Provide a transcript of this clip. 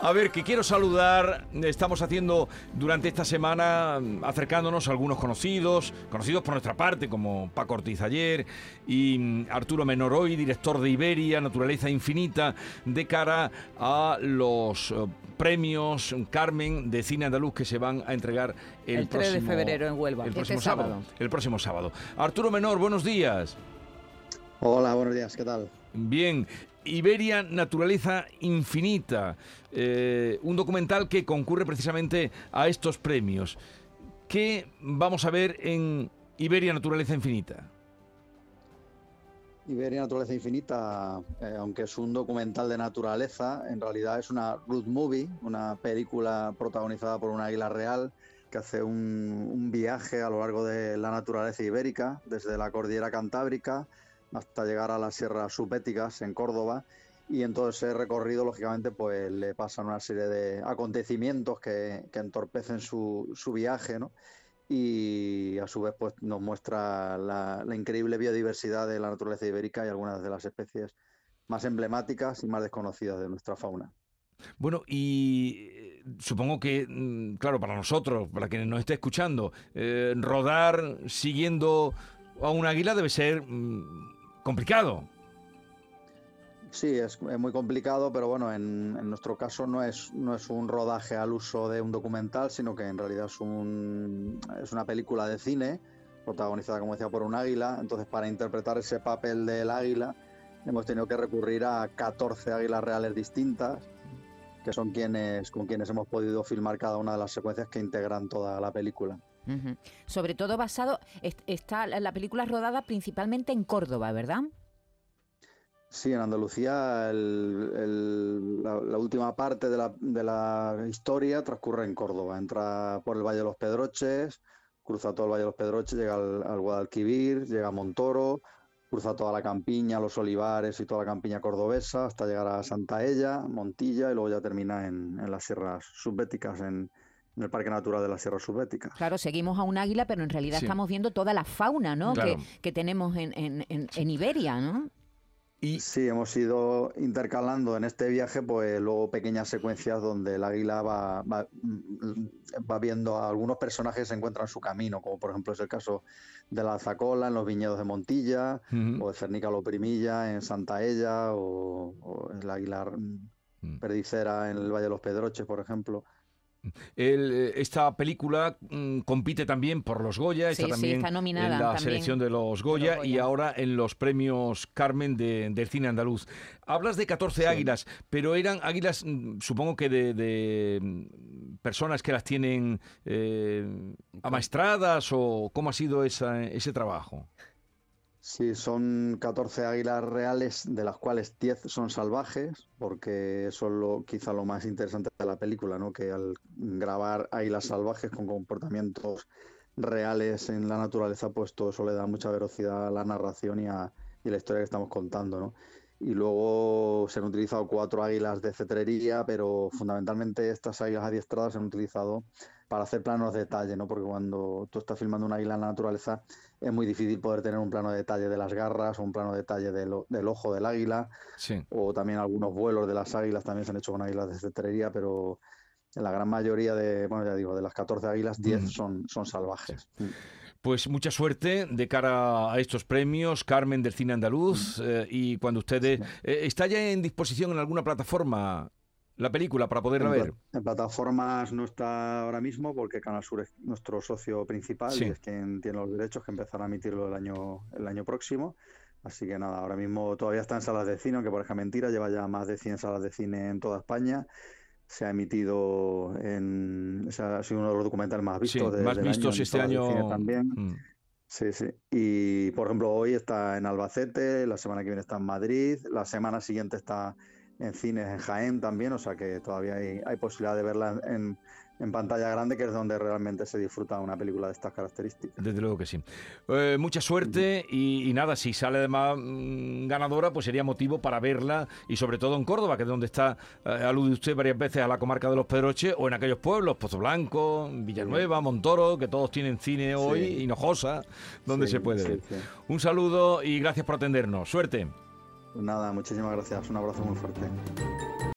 A ver, que quiero saludar, estamos haciendo durante esta semana, acercándonos a algunos conocidos, conocidos por nuestra parte, como Paco Ortiz ayer y mm, Arturo Menoroy, director de Iberia, Naturaleza Infinita, de cara a los eh, premios Carmen de Cine Andaluz que se van a entregar el, El 3 de próximo- febrero en Huelva, El este próximo sábado. sábado. El próximo sábado. Arturo Menor, buenos días. Hola, buenos días, ¿qué tal? Bien, Iberia Naturaleza Infinita, eh, un documental que concurre precisamente a estos premios. ¿Qué vamos a ver en Iberia Naturaleza Infinita? Iberia Naturaleza Infinita, eh, aunque es un documental de naturaleza, en realidad es una road movie, una película protagonizada por un águila real que hace un viaje a lo largo de la naturaleza ibérica, desde la cordillera cantábrica hasta llegar a las sierras subéticas en Córdoba. Y en todo ese recorrido, lógicamente, pues le pasan una serie de acontecimientos que, que entorpecen su, su viaje, ¿no? y a su vez pues nos muestra la, increíble biodiversidad de la naturaleza ibérica y algunas de las especies más emblemáticas y más desconocidas de nuestra fauna. Bueno, y eh, supongo que, mm, claro, para nosotros, para quienes nos esté escuchando, eh, rodar siguiendo a un águila debe ser mm, complicado. Sí, es, muy complicado, pero bueno, en, en nuestro caso no es, no es un rodaje al uso de un documental, sino que en realidad es, un, es una película de cine protagonizada, como decía, por un águila. Entonces, para interpretar ese papel del águila, hemos tenido que recurrir a 14 águilas reales distintas, que son quienes, con quienes hemos podido filmar cada una de las secuencias que integran toda la película. Sobre todo basado, est- está la la película rodada principalmente en Córdoba, ¿verdad? Sí, en Andalucía la, última parte de la, historia transcurre en Córdoba. Entra por el Valle de los Pedroches, cruza todo el Valle de los Pedroches, llega al, al Guadalquivir, llega a Montoro, cruza toda la campiña, los olivares y toda la campiña cordobesa hasta llegar a Santa Ella, Montilla y luego ya termina en, en las sierras subbéticas, en, en el Parque Natural de las Sierras Subbéticas. Claro, seguimos a un águila, pero en realidad Sí. estamos viendo toda la fauna, ¿no? Claro. Que, que tenemos en, en- en- en Iberia, ¿no? Y Sí, hemos ido intercalando en este viaje, pues luego pequeñas secuencias donde el águila va, va, va viendo a algunos personajes que se encuentran en su camino, como por ejemplo es el caso de la Alzacola en los viñedos de Montilla, o de Cernica Loprimilla en Santa Ella, o, o el águila Mm. perdicera en el Valle de los Pedroches, por ejemplo. El, eh, esta película mm, compite también por los Goya, Sí, está sí, también está nominada en la también selección de los Goya los y ahora en los premios Carmen de- del cine andaluz. Hablas de 14 águilas, pero eran águilas, mm, supongo que de, de, mm, personas que las tienen eh, amaestradas o cómo ha sido esa- ese trabajo. Sí, son 14 águilas reales, de las cuales 10 son salvajes, porque eso es lo, quizá lo más interesante de la película, ¿no? Que al grabar águilas salvajes con comportamientos reales en la naturaleza, pues todo eso le da mucha velocidad a la narración y a, y la historia que estamos contando, ¿no? Y luego se han utilizado cuatro águilas de cetrería, pero fundamentalmente estas águilas adiestradas se han utilizado para hacer planos de detalle, ¿no? Porque cuando tú estás filmando una águila en la naturaleza es muy difícil poder tener un plano de detalle de las garras o un plano de detalle del, ojo del águila, Sí. o también algunos vuelos de las águilas también se han hecho con águilas de cetrería, pero en la gran mayoría de, bueno, ya digo, de las 14 águilas, 10 Ujú. son, son salvajes. Mm. Pues mucha suerte de cara a estos premios, Carmen del Cine Andaluz, eh, y cuando ustedes... eh, ¿Está ya en disposición en alguna plataforma la película para poderla En, ver? en plataformas no está ahora mismo porque Canal Sur es nuestro socio principal Sí. y es quien tiene los derechos que empezará a emitirlo el año, el año próximo. Así que nada, ahora mismo todavía está en salas de cine, aunque parezca mentira, lleva ya más de 100 salas de cine en toda España. Se ha emitido en. o sea, ha sido uno de los documentales más Sí, vistos de- más del año vistos en este año. también. Mm. Sí, sí. Y por ejemplo, hoy está en Albacete, la semana que viene está en Madrid, la semana siguiente está en cines en Jaén también, o sea que todavía hay, hay posibilidad de verla en, en pantalla grande, que es donde realmente se disfruta una película de estas características. Desde luego que sí. Eh, mucha suerte y, y nada, si sale además mm, ganadora, pues sería motivo para verla y sobre todo en Córdoba, que es donde está, eh, alude usted varias veces a la comarca de los Pedroches o en aquellos pueblos, Pozo Blanco, Villanueva, Montoro, que todos tienen cine hoy, Sí. Hinojosa, donde Sí, se puede sí, ver. Un saludo y gracias por atendernos. Suerte. Pues nada, muchísimas gracias, un abrazo muy fuerte.